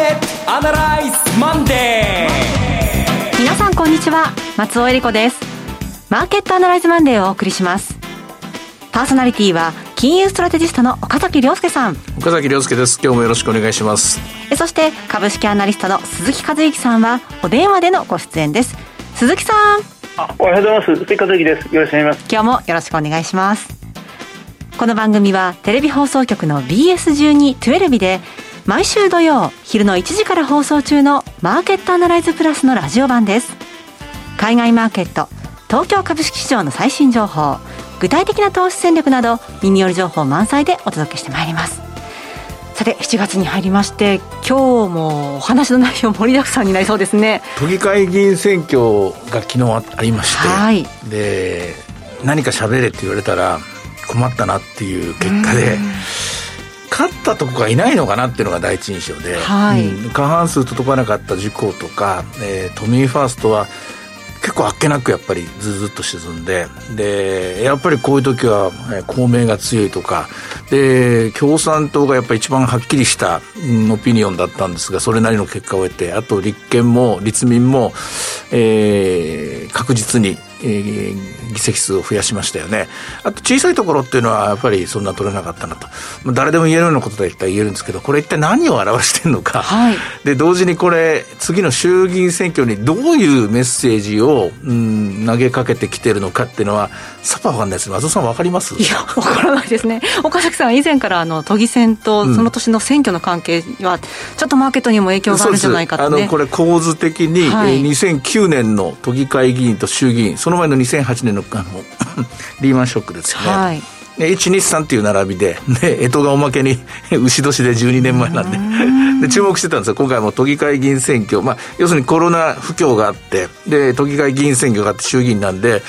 ケットアナライズマンデー皆さんこんにちは。松尾英里子です。マーケットアナライズマンデーをお送りします。パーソナリティは金融ストラテジストの岡崎良介さん。岡崎良介です。今日もよろしくお願いします。そして株式アナリストの鈴木一之さんはお電話でのご出演です。鈴木さん。おはようございます。鈴木一之です。よろしくお願いします。今日もよろしくお願いします。この番組はテレビ放送局の BS12-12 で毎週土曜昼の1時から放送中のマーケットアナライズプラスのラジオ版です。海外マーケット東京株式市場の最新情報具体的な投資戦略など耳寄り情報満載でお届けしてまいります。さて7月に入りまして今日もお話の内容盛りだくさんになりそうですね。都議会議員選挙が昨日ありまして、はい、で何か喋れって言われたら困ったなっていう結果で勝ったとこがいないのかなっていうのが第一印象で、はい、うん、過半数届かなかった事項とか、えー、都民ファーストは結構あっけなくやっぱりずずっと沈んででやっぱりこういう時は公明が強いとかで共産党がやっぱり一番はっきりしたオピニオンだったんですがそれなりの結果を得てあと立憲も立民も、えー、確実にえー、議席数を増やしましたよね。あと小さいところっていうのはやっぱりそんな取れなかったなと。誰でも言えるようなことだったら言えるんですけど、これ一体何を表してるのか。はい、で、同時にこれ、次の衆議院選挙にどういうメッセージを、うん、投げかけてきてるのかっていうのは、さっぱわかんないです。松尾さんわかります？いや、わからないですね。岡崎さん以前からあの、都議選とその年の選挙の関係は、ちょっとマーケットにも影響があるんじゃないかと、ね、あの、これ構図的に、はい、2009年の都議会議員と衆議院、その前の2008年のあの リーマンショックですよね。はい。123っていう並びで、ね、干支がおまけに 牛年で12年前なんで。で注目してたんですよ。今回も都議会議員選挙、まあ、要するにコロナ不況があってで都議会議員選挙があって衆議院なんで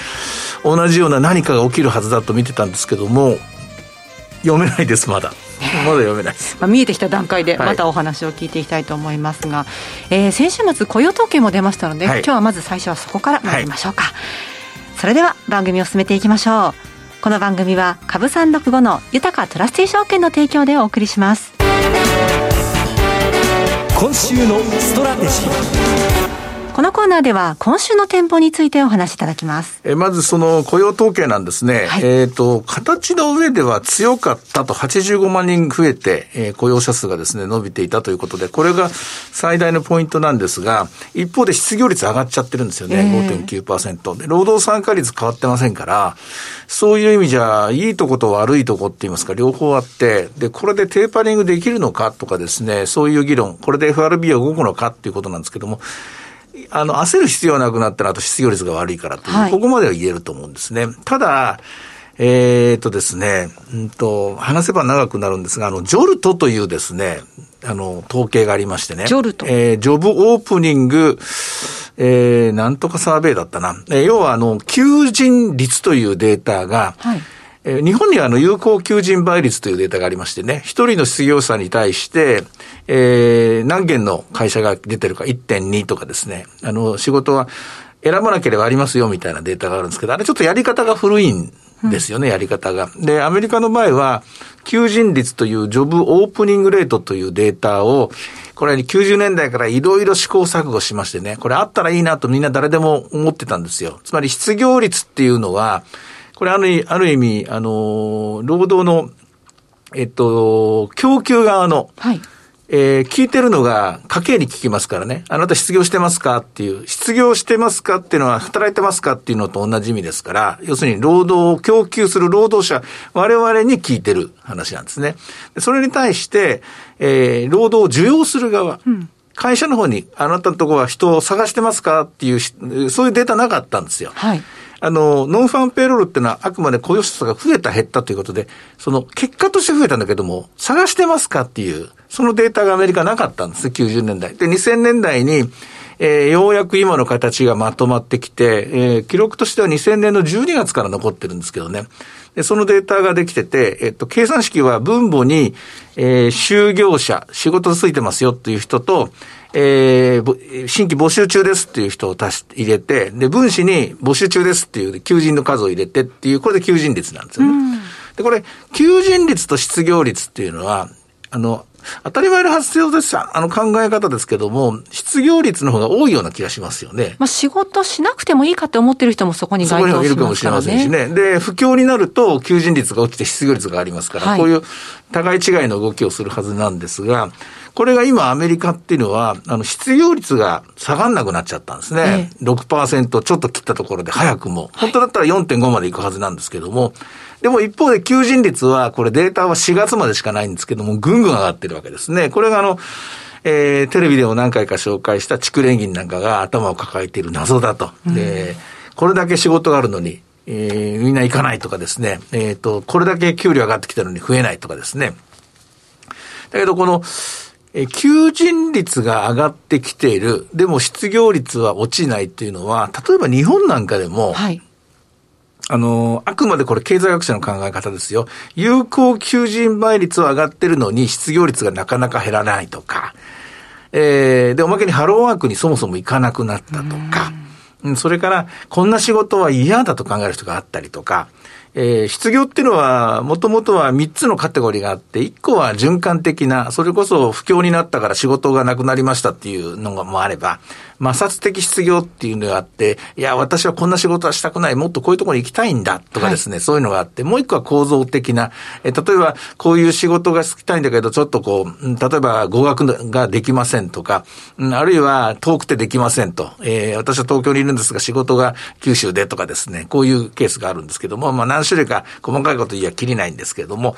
同じような何かが起きるはずだと見てたんですけども読めないですまだ。まだ読めない。まあ、見えてきた段階でまたお話を聞いていきたいと思いますが、はい、えー、先週末雇用統計も出ましたので、はい、今日はまず最初はそこから参りましょうか、はいそれでは番組を進めていきましょう。この番組は株三六五の豊トラスティ証券の提供でお送りします。今週のストラテジー。このコーナーでは今週の展望についてお話しいただきます。えまずその雇用統計なんですね。はい、えっ、と、形の上では強かったと85万人増えて、えー、雇用者数がですね、伸びていたということで、これが最大のポイントなんですが、一方で失業率上がっちゃってるんですよね。えー、5.9%で。労働参加率変わってませんから、そういう意味じゃ、いいとこと悪いとこって言いますか、両方あって、で、これでテーパリングできるのかとかですね、そういう議論、これで FRB は動くのかっていうことなんですけども、あの、焦る必要はなくなったら、あと失業率が悪いからという、はい、ここまでは言えると思うんですね。ただ、えー、っとですね、うんと、話せば長くなるんですが、あの、ジョルトというですね、あの、統計がありましてね。ジョルトえー、ジョブオープニング、えー、なんとかサーベイだったな。えー、要は、あの、求人率というデータが、はいえー、日本にはあの有効求人倍率というデータがありましてね、一人の失業者に対して、えー、何件の会社が出てるか1.2とかですね、あの、仕事は選ばなければありますよみたいなデータがあるんですけど、あれちょっとやり方が古いんですよね、うん、やり方が。で、アメリカの場合は、求人率というジョブオープニングレートというデータを、これ90年代からいろいろ試行錯誤しましてね、これあったらいいなとみんな誰でも思ってたんですよ。つまり失業率っていうのは、これあるある意味、あの、労働の、えっと、供給側の、はい。えー、聞いてるのが家計に聞きますからね。あなた失業してますか？っていう。失業してますかっていうのは働いてますかっていうのと同じ意味ですから、要するに労働を供給する労働者、我々に聞いてる話なんですね。それに対して、えー、労働を需要する側。うん会社の方に、あなたのところは人を探してますか？っていう、そういうデータなかったんですよ。はい。あの、ノンファンペイロールっていうのはあくまで雇用者数が増えた減ったということで、その結果として増えたんだけども、探してますかっていう、そのデータがアメリカなかったんですね、90年代。で、2000年代に、えー、ようやく今の形がまとまってきて、えー、記録としては2000年の12月から残ってるんですけどね。で、そのデータができてて、えっと、計算式は分母に、えー、就業者、仕事ついてますよっていう人と、えー、新規募集中ですっていう人を足し、入れて、で、分子に募集中ですっていう求人の数を入れてっていう、これで求人率なんですよね。で、これ、求人率と失業率っていうのは、あの、当たり前の発生ですあの考え方ですけども、失業率の方が多いような気がしますよね。まあ仕事しなくてもいいかって思ってる人もそこに該当しますからね。そこにもいるかもしれませんしね。で、不況になると求人率が落ちて失業率がありますから、はい、こういう互い違いの動きをするはずなんですが、これが今アメリカっていうのは、あの、失業率が下がんなくなっちゃったんですね。ええ、6%ちょっと切ったところで早くも。本当だったら4.5までいくはずなんですけども、でも一方で求人率は、これデータは4月までしかないんですけども、ぐんぐん上がってるわけですね。これがあの、えー、テレビでも何回か紹介した蓄連銀なんかが頭を抱えている謎だと。で、これだけ仕事があるのに、えー、みんな行かないとかですね、えっ、ー、と、これだけ給料上がってきたのに増えないとかですね。だけど、この、え求人率が上がってきている、でも失業率は落ちないっていうのは、例えば日本なんかでも、はい、あの、あくまでこれ経済学者の考え方ですよ。有効求人倍率は上がってるのに失業率がなかなか減らないとか、えー、で、おまけにハローワークにそもそも行かなくなったとか、うん、それから、こんな仕事は嫌だと考える人があったりとか、えー、失業っていうのは、もともとは3つのカテゴリーがあって、1個は循環的な、それこそ不況になったから仕事がなくなりましたっていうのもあれば、摩擦的失業っていうのがあって、いや、私はこんな仕事はしたくない、もっとこういうところに行きたいんだとかですね、はい、そういうのがあって、もう一個は構造的な、え例えばこういう仕事が好きたいんだけど、ちょっとこう、例えば語学ができませんとか、あるいは遠くてできませんと、えー、私は東京にいるんですが仕事が九州でとかですね、こういうケースがあるんですけども、まあ何種類か細かいこと言いやきりないんですけれども、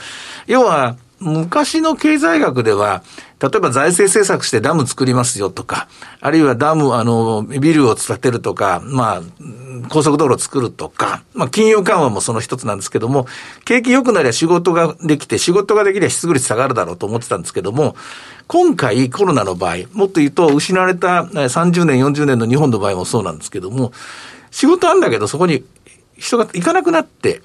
要は、昔の経済学では、例えば財政政策してダム作りますよとか、あるいはダム、あの、ビルを建てるとか、まあ、高速道路作るとか、まあ、金融緩和もその一つなんですけども、景気良くなりゃ仕事ができて、仕事ができりゃ失業率下がるだろうと思ってたんですけども、今回コロナの場合、もっと言うと失われた30年、40年の日本の場合もそうなんですけども、仕事あんだけどそこに人が行かなくなって、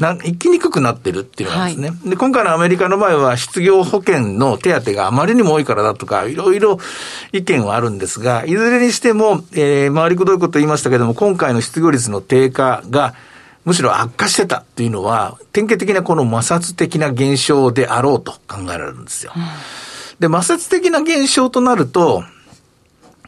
な行きにくくなってるっていうのがですね、はい、で、今回のアメリカの場合は失業保険の手当があまりにも多いからだとか、いろいろ意見はあるんですが、いずれにしても、えー、回りくどいこと言いましたけども、今回の失業率の低下が、むしろ悪化してたっていうのは、典型的なこの摩擦的な現象であろうと考えられるんですよ。で、摩擦的な現象となると、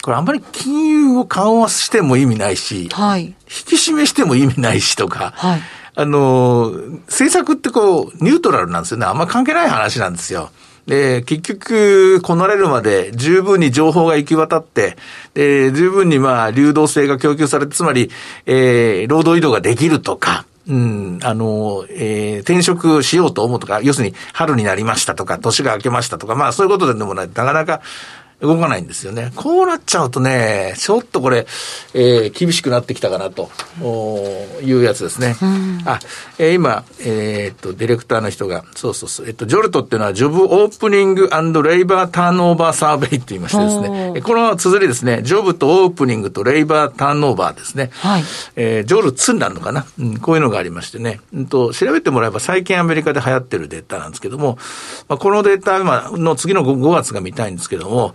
これあんまり金融を緩和しても意味ないし、はい、引き締めしても意味ないしとか、はい、あの、政策ってこう、ニュートラルなんですよね。あんま関係ない話なんですよ。で、結局、こなれるまで十分に情報が行き渡って、で、十分にまあ、流動性が供給されて、つまり、えー、労働移動ができるとか、うん、あの、えー、転職しようと思うとか、要するに春になりましたとか、年が明けましたとか、まあそういうことでもない、なかなか動かないんですよね。こうなっちゃうとね、ちょっとこれ、えー、厳しくなってきたかなというやつですね。うん、あ、えー、今、えー、っと、ディレクターの人が、そうそうそう、えっと、ジョルトっていうのは、ジョブオープニングレイバーターンオーバーサーベイって言いましてですね、この綴りですね、ジョブとオープニングとレイバーターンオーバーですね。はい。えー、ジョルツンなのかな、うん、こういうのがありましてね、うんと、調べてもらえば最近アメリカで流行ってるデータなんですけども、まあ、このデータ、今の次の 5, 5月が見たいんですけども、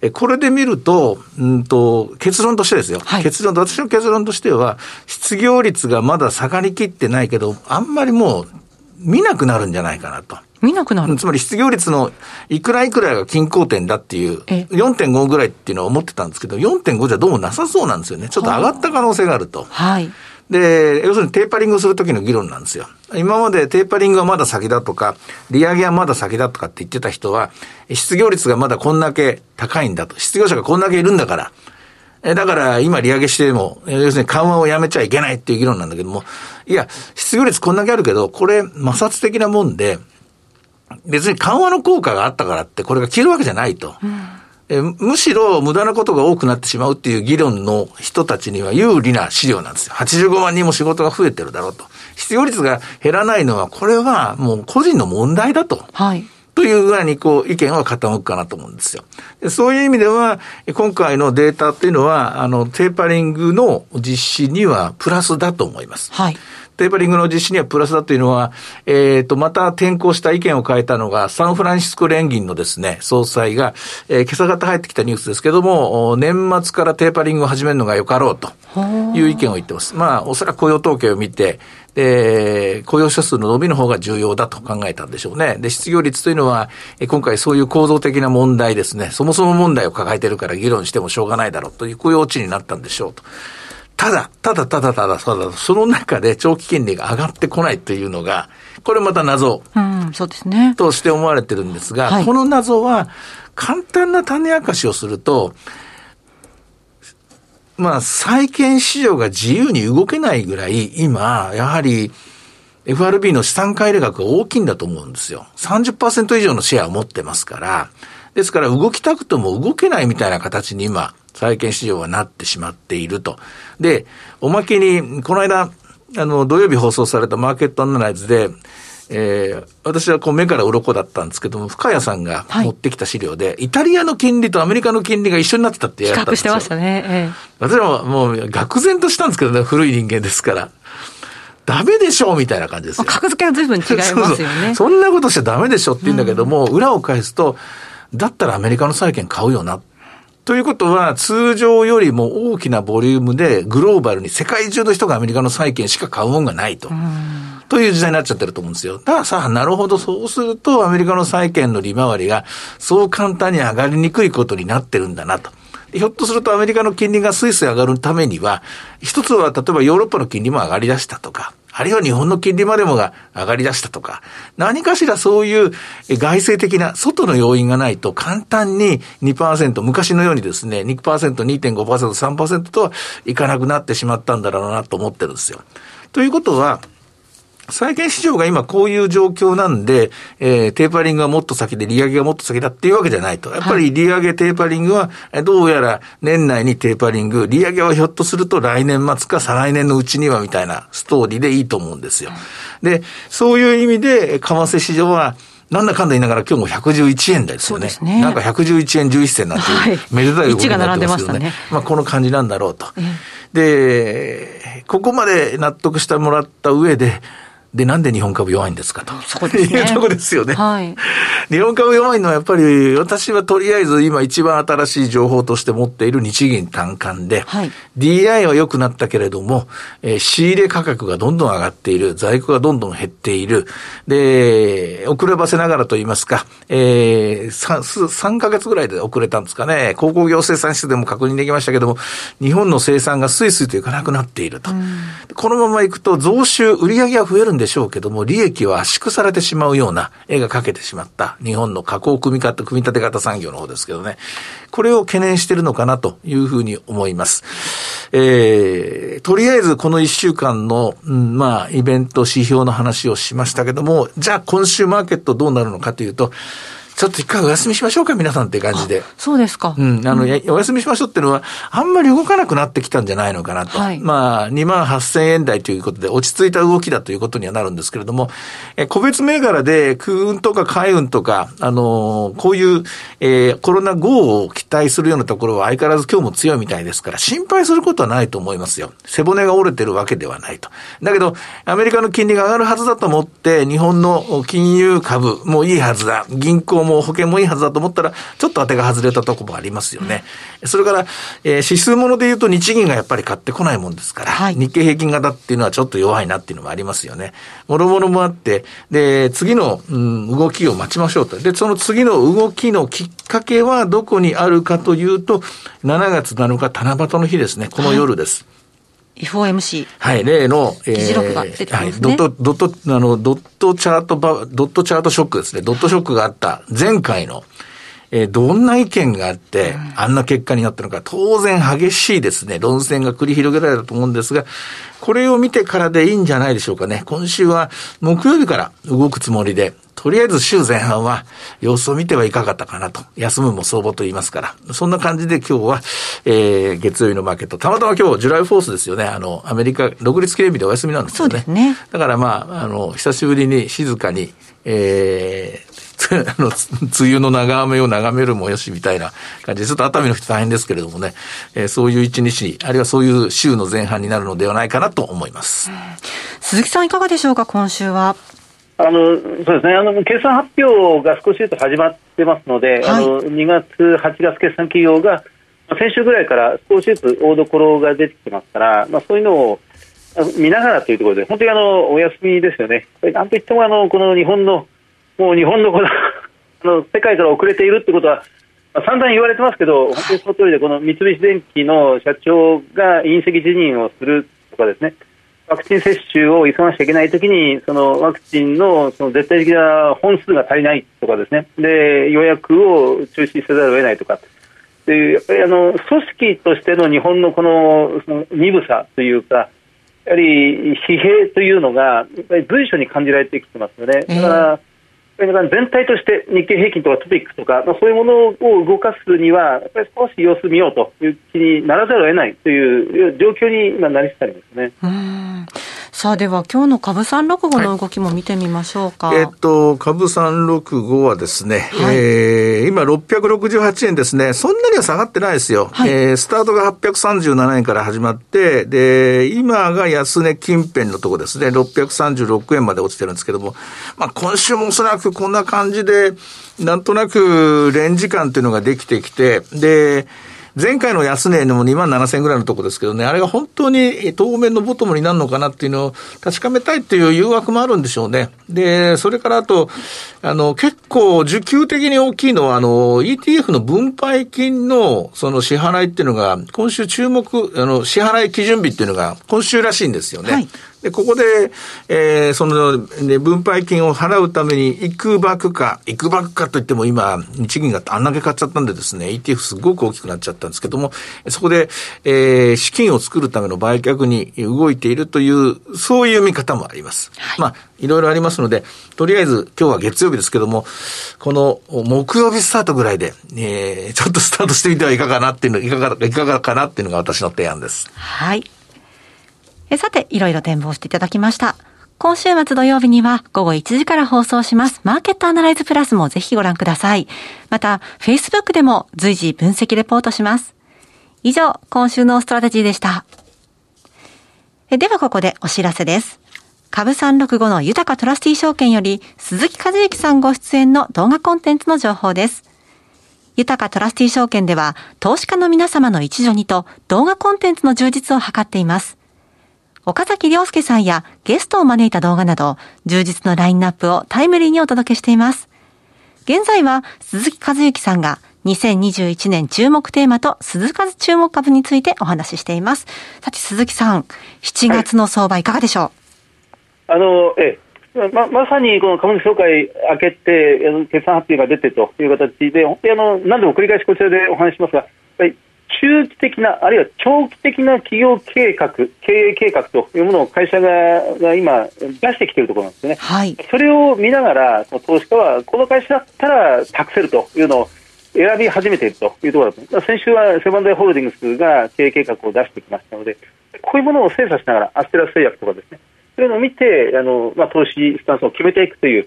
えこれで見ると、うんと、結論としてですよ。はい、結論、私の結論としては、失業率がまだ下がりきってないけど、あんまりもう見なくなるんじゃないかなと。見なくなるつまり失業率のいくらいくらが均衡点だっていう、4.5ぐらいっていうのは思ってたんですけど、4.5じゃどうもなさそうなんですよね。ちょっと上がった可能性があると。はい。で、要するにテーパリングするときの議論なんですよ。今までテーパリングはまだ先だとか、利上げはまだ先だとかって言ってた人は、失業率がまだこんだけ高いんだと。失業者がこんだけいるんだから。え、だから今利上げしても、要するに緩和をやめちゃいけないっていう議論なんだけども、いや、失業率こんだけあるけど、これ摩擦的なもんで、別に緩和の効果があったからってこれが消えるわけじゃないと。うんえむしろ無駄なことが多くなってしまうっていう議論の人たちには有利な資料なんですよ。85万人も仕事が増えてるだろうと。失業率が減らないのは、これはもう個人の問題だと。はい。というぐらいにこう意見は傾くかなと思うんですよ。そういう意味では、今回のデータっていうのは、あの、テーパリングの実施にはプラスだと思います。はい。テーパリングの実施にはプラスだというのは、えっ、ー、と、また転校した意見を変えたのが、サンフランシスコ連銀のですね、総裁が、えー、今朝方入ってきたニュースですけども、年末からテーパリングを始めるのがよかろうという意見を言ってます。まあ、おそらく雇用統計を見て、で、雇用者数の伸びの方が重要だと考えたんでしょうね。で、失業率というのは、今回そういう構造的な問題ですね、そもそも問題を抱えてるから議論してもしょうがないだろうという雇用値になったんでしょうと。ただ、ただただただただ、その中で長期金利が上がってこないというのが、これまた謎。うん、そうですね。として思われてるんですが、はい、この謎は、簡単な種明かしをすると、まあ、債券市場が自由に動けないぐらい、今、やはり、FRB の資産買入額が大きいんだと思うんですよ。30%以上のシェアを持ってますから。ですから、動きたくても動けないみたいな形に今、債券市場はなってしまっていると。で、おまけに、この間、あの、土曜日放送されたマーケットアナライズで、えー、私はこう目から鱗だったんですけども、深谷さんが持ってきた資料で、はい、イタリアの金利とアメリカの金利が一緒になってたってやったんですよ。比較してましたね。ええ、私はもう、愕然としたんですけどね、古い人間ですから。ダメでしょうみたいな感じですよ。格付けは随分違いますよねそうそう。そんなことしちゃダメでしょって言うんだけども、うん、裏を返すと、だったらアメリカの債券買うよな。ということは、通常よりも大きなボリュームで、グローバルに世界中の人がアメリカの債券しか買うもんがないと。という時代になっちゃってると思うんですよ。だからさ、なるほど、そうすると、アメリカの債券の利回りが、そう簡単に上がりにくいことになってるんだなと。ひょっとするとアメリカの金利がスイスイ上がるためには、一つは例えばヨーロッパの金利も上がり出したとか、あるいは日本の金利までもが上がり出したとか、何かしらそういう外政的な外の要因がないと簡単に2%、昔のようにですね、2%、2.5%、3%とはいかなくなってしまったんだろうなと思ってるんですよ。ということは、債券市場が今こういう状況なんで、えー、テーパリングがもっと先で利上げがもっと先だっていうわけじゃないと。やっぱり利上げテーパリングは、どうやら年内にテーパリング、利上げはひょっとすると来年末か再来年のうちにはみたいなストーリーでいいと思うんですよ。で、そういう意味で、為替市場は、なんだかんだ言いながら今日も111円ですよね。そうですね。なんか111円11銭なんていう、めでたい動きになってますけどね。ねまあこの感じなんだろうと。で、ここまで納得してもらった上で、で、なんで日本株弱いんですかと。そうですね。いうとこですよね。はい。日本株弱いのはやっぱり、私はとりあえず今一番新しい情報として持っている日銀単価で、はい、DI は良くなったけれども、えー、仕入れ価格がどんどん上がっている、在庫がどんどん減っている、で、遅ればせながらと言いますか、えー、3, 3ヶ月ぐらいで遅れたんですかね、鉱工業生産室でも確認できましたけども、日本の生産がスイスイといかなくなっていると。このままいくと増収、売上は増えるんででしょうけども、利益は圧縮されてしまうような絵が描けてしまった日本の加工組み方、組み立て型産業の方ですけどね。これを懸念してるのかなというふうに思います。えー、とりあえずこの一週間の、うん、まあ、イベント指標の話をしましたけども、じゃあ今週マーケットどうなるのかというと、ちょっと一回お休みしましょうか、皆さんって感じで。そうですか。うん。あの、うん、お休みしましょうっていうのは、あんまり動かなくなってきたんじゃないのかなと。はい、まあ、2万8000円台ということで、落ち着いた動きだということにはなるんですけれども、え個別銘柄で、空運とか海運とか、あのー、こういう、えー、コロナ後を期待するようなところは相変わらず今日も強いみたいですから、心配することはないと思いますよ。背骨が折れてるわけではないと。だけど、アメリカの金利が上がるはずだと思って、日本の金融株もいいはずだ。銀行も保険もいいはずだだと思ったら、ちょっと当てが外れたとこもありますよね。それから、えー、指数もので言うと日銀がやっぱり買ってこないもんですから、はい、日経平均型っていうのはちょっと弱いなっていうのもありますよね。もろもろもあって、で、次の、うん、動きを待ちましょうと。で、その次の動きのきっかけはどこにあるかというと、7月7日七夕の日ですね。この夜です。はい FOMC。はい、例の、えー、議事録が出てますね。はい、ドット、ドット、あの、ドットチャートバ、ドットチャートショックですね。ドットショックがあった前回の、えー、どんな意見があって、あんな結果になったのか、当然激しいですね、論戦が繰り広げられたと思うんですが、これを見てからでいいんじゃないでしょうかね。今週は木曜日から動くつもりで、とりあえず週前半は様子を見てはいかがだったかなと。休むも相場と言いますから。そんな感じで今日は、えー、月曜日のマーケット。たまたま今日、ジュライフォースですよね。あの、アメリカ、独立記念日でお休みなんですよね。そうですね。だからまあ、あの、久しぶりに静かに、えー、あの、梅雨の長雨を眺めるもよしみたいな感じで、ちょっと熱海の人大変ですけれどもね、えー、そういう一日、あるいはそういう週の前半になるのではないかなと思います。鈴木さんいかがでしょうか、今週は。あのそうですね。あの決算発表が少しずつ始まってますので、はい、あの2月、8月決算企業が先週ぐらいから少しずつ大所が出てきてますから、まあ、そういうのを見ながらというところで、本当にあのお休みですよね、なんといってもあのこの日本の、もう日本のこの あの世界から遅れているということは、まあ、散々言われてますけど、本当にその通りで、この三菱電機の社長が隕石辞任をするとかですね、ワクチン接種を急がなきゃいけないときに、そのワクチンのその絶対的な本数が足りないとかですね、で予約を中止せざるを得ないとか。でやっぱりあの組織としての日本のこのその鈍さというか、やはり疲弊というのが随所に感じられてきてますよね。だから、全体として日経平均とかトピックとか、まあ、そういうものを動かすには、やっぱり少し様子見ようという気にならざるを得ないという状況に今なりつつありますね。さあでは今日の株三六五の動きも見てみましょうか。はい、えっと、株三六五はですね、はい、えー、今668円ですね。そんなには下がってないですよ。はい、えー、スタートが837円から始まって、で、今が安値近辺のとこですね。636円まで落ちてるんですけども、まあ今週もおそらくこんな感じで、なんとなくレンジ感っていうのができてきて、で、前回の安値の2万7000円ぐらいのとこですけどね、あれが本当に当面のボトムになるのかなっていうのを確かめたいっていう誘惑もあるんでしょうね。で、それからあと、あの、結構需給的に大きいのは、あの、ETF の分配金のその支払いっていうのが、今週注目、あの、支払い基準日っていうのが今週らしいんですよね。はいで、ここで、えー、その、ね、分配金を払うために、いくばくか、いくばくかといっても今、日銀があんだけ買っちゃったんでですね、ETF すごく大きくなっちゃったんですけども、そこで、えー、資金を作るための売却に動いているという、そういう見方もあります。はい、まあ、いろいろありますので、とりあえず今日は月曜日ですけども、この木曜日スタートぐらいで、えー、ちょっとスタートしてみてはいかがなっていうの、いかが、いかがかなっていうのが私の提案です。はい。えさて、いろいろ展望していただきました。今週末土曜日には午後1時から放送しますマーケットアナライズプラスもぜひご覧ください。また、Facebook でも随時分析レポートします。以上、今週のストラテジーでした。ではここでお知らせです。株365の豊トラスティ証券より鈴木一之さんご出演の動画コンテンツの情報です。豊かトラスティ証券では投資家の皆様の一助にと動画コンテンツの充実を図っています。岡崎良介さんやゲストを招いた動画など、充実のラインナップをタイムリーにお届けしています。現在は鈴木和之さんが2021年注目テーマと鈴数注目株についてお話ししています。さて鈴木さん、7月の相場いかがでしょう、はい、あの、ええ、ま、まさにこの株主総会明けて、決算発表が出てという形で、本当にあの、何度も繰り返しこちらでお話しますが、はい中期的な、あるいは長期的な企業計画、経営計画というものを会社がが今、出してきているところなんですね、はい、それを見ながら、投資家はこの会社だったら託せるというのを選び始めているというところだと。先週はセブンデイホールディングスが経営計画を出してきましたので、こういうものを精査しながら、アステラス製薬とかですね、そういうのを見て、あのまあ、投資スタンスを決めていくという、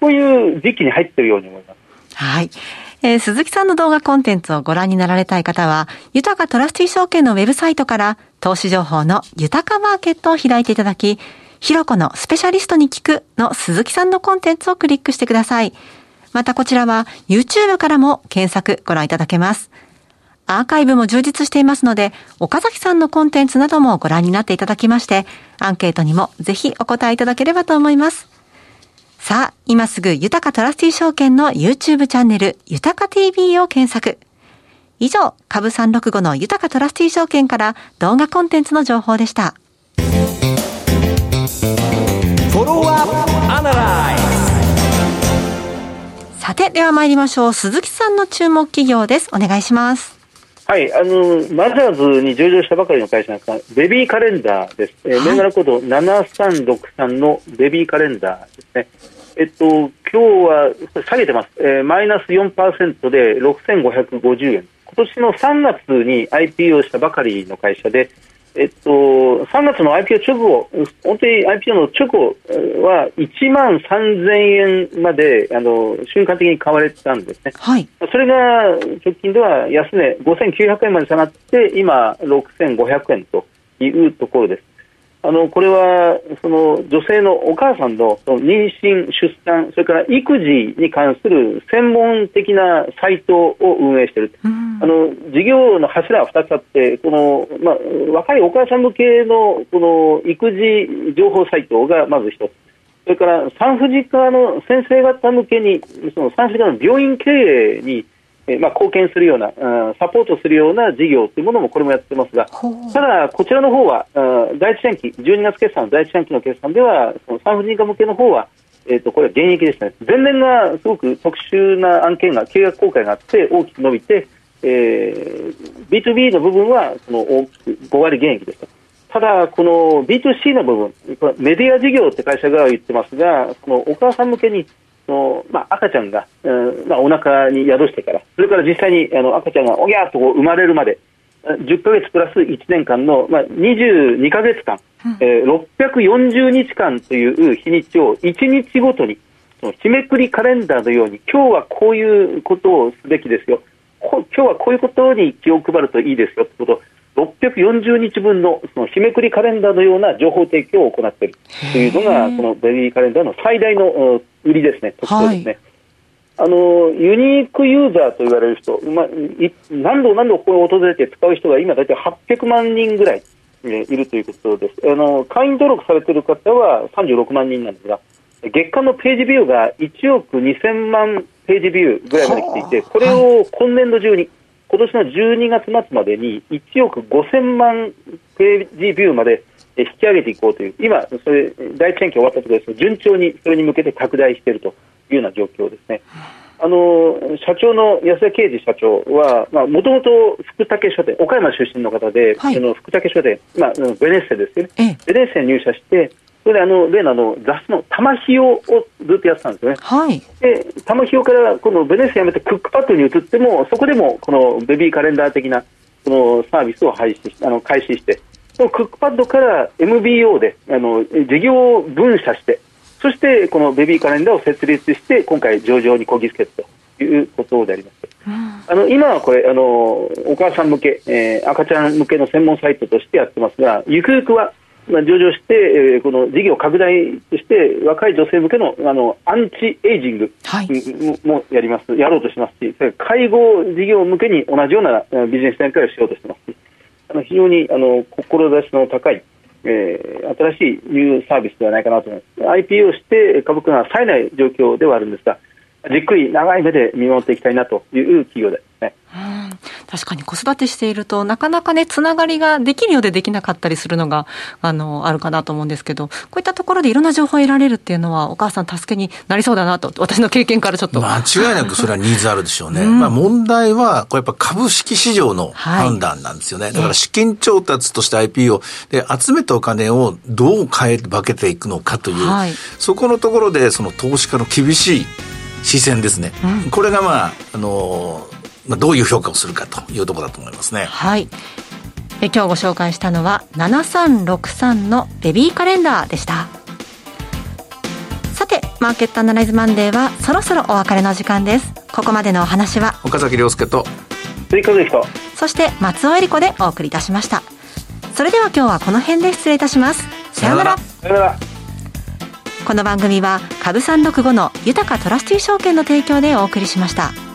そういう時期に入っているように思います。はいえー、鈴木さんの動画コンテンツをご覧になられたい方は、豊かトラスティ証券のウェブサイトから投資情報の豊かマーケットを開いていただき、ひろこのスペシャリストに聞くの鈴木さんのコンテンツをクリックしてください。またこちらは YouTube からも検索ご覧いただけます。アーカイブも充実していますので、岡崎さんのコンテンツなどもご覧になっていただきまして、アンケートにもぜひお答えいただければと思います。さあ、今すぐ豊トラスティ証券の YouTube チャンネル、ユタカ TV を検索。以上、株365の豊トラスティ証券から動画コンテンツの情報でした。さて、では参りましょう。鈴木さんの注目企業です。お願いします。はい、あの、マザーズに上場したばかりの会社なんですが、ベビーカレンダーです。はい、えー、銘柄コード7363のベビーカレンダーですね。えっと、今日は下げてます、えー、マイナス4%で6550円、今年の3月に IPO したばかりの会社で、えっと、3月の IPO 直後、本当に IPO の直後は1万3000円まであの瞬間的に買われてたんですね。はい。それが直近では安値5900円まで下がって、今6500円というところです。あのこれはその女性のお母さんの妊娠、出産、それから育児に関する専門的なサイトを運営している、あの事業の柱は2つあって、このまあ、若いお母さん向けのこの育児情報サイトがまず1つ、それから産婦人科の先生方向けに、その産婦人科の病院経営にえまあ、貢献するような、サポートするような事業というものもこれもやってますが、ただ、こちらの方は、第一四半期、12月決算の第一四半期の決算では、その産婦人科向けの方は、えーと、これは現役ですね、前年がすごく特殊な案件が、契約公開があって、大きく伸びて、えー、B2B の部分はその大きく5割減益でした。ただ、この B2C の部分、メディア事業って会社が言ってますが、このお母さん向けにの、まあ、赤ちゃんが、うんまあ、お腹に宿してから、それから実際にあの赤ちゃんがおぎゃーと生まれるまで、10ヶ月プラス1年間の、まあ、22ヶ月間、うん、えー、640日間という日にちを1日ごとに、その日めくりカレンダーのように、今日はこういうことをすべきですよ、今日はこういうことに気を配るといいですよということ640日分のその日めくりカレンダーのような情報提供を行っている。というのが、このベビーカレンダーの最大の売りですね、特徴ですね。はいあのユニークユーザーと言われる人、まあ、何度何度ここに訪れて使う人が今、大体800万人ぐらい、えいるということですあの。会員登録されている方は36万人なんですが、月間のページビューが1億2000万ページビューぐらいまで来ていて、これを今年度中に、今年の12月末までに1億5000万ページビューまで引き上げていこうという、今、それ第一選挙終わったところです順調にそれに向けて拡大しているというような状況ですね。あの社長の安田啓司社長は、もともと福武書店、岡山出身の方で、はい、その福武書店、まあ、ベネッセですよね、ベネッセに入社して、それであの例のあの雑誌の玉ひよをずっとやってたんですよね。はい、で玉ひよからこのベネッセ辞めてクックパッドに移っても、そこでもこのベビーカレンダー的なこのサービスを廃止あの開始して、そのクックパッドから MBO であの事業を分社して、そしてこのベビーカレンダーを設立して、今回、上場にこぎつけるということであります。あの今はこれあの、お母さん向け、えー、赤ちゃん向けの専門サイトとしてやってますが、ゆくゆくは、まあ、上場して、えー、この事業拡大として、若い女性向けのあのアンチエイジングもやります、やろうとしますし、介護事業向けに同じようなビジネス展開をしようとしてますし、あの非常にあの志の高い、えー、新しいニューサービスではないかなと思います。IPO して株価が冴えない状況ではあるんですが、じっくり長い目で見守っていきたいなという企業ですね。確かに子育てしていると、なかなかね、つながりができるようでできなかったりするのが、あの、あるかなと思うんですけど、こういったところでいろんな情報を得られるっていうのは、お母さん助けになりそうだなと、私の経験からちょっと。間違いなくそれは ニーズあるでしょうね。うん、まあ問題は、これやっぱ株式市場の判断なんですよね。はい、だから資金調達として IPO で集めたお金をどう変え分けていくのかという、はい、そこのところでその投資家の厳しい視線ですね。うん、これがまあ、あのまあ、どういう評価をするかというところだと思いますね。はい。え今日ご紹介したのは7363のベビーカレンダーでした。さてマーケットアナライズマンデーはそろそろお別れの時間です。ここまでのお話は岡崎亮介と追加でそして松尾恵理子でお送りいたしました。それでは今日はこの辺で失礼いたします。さようなら。さようなら。この番組は株三六五の豊かトラスティ証券の提供でお送りしました。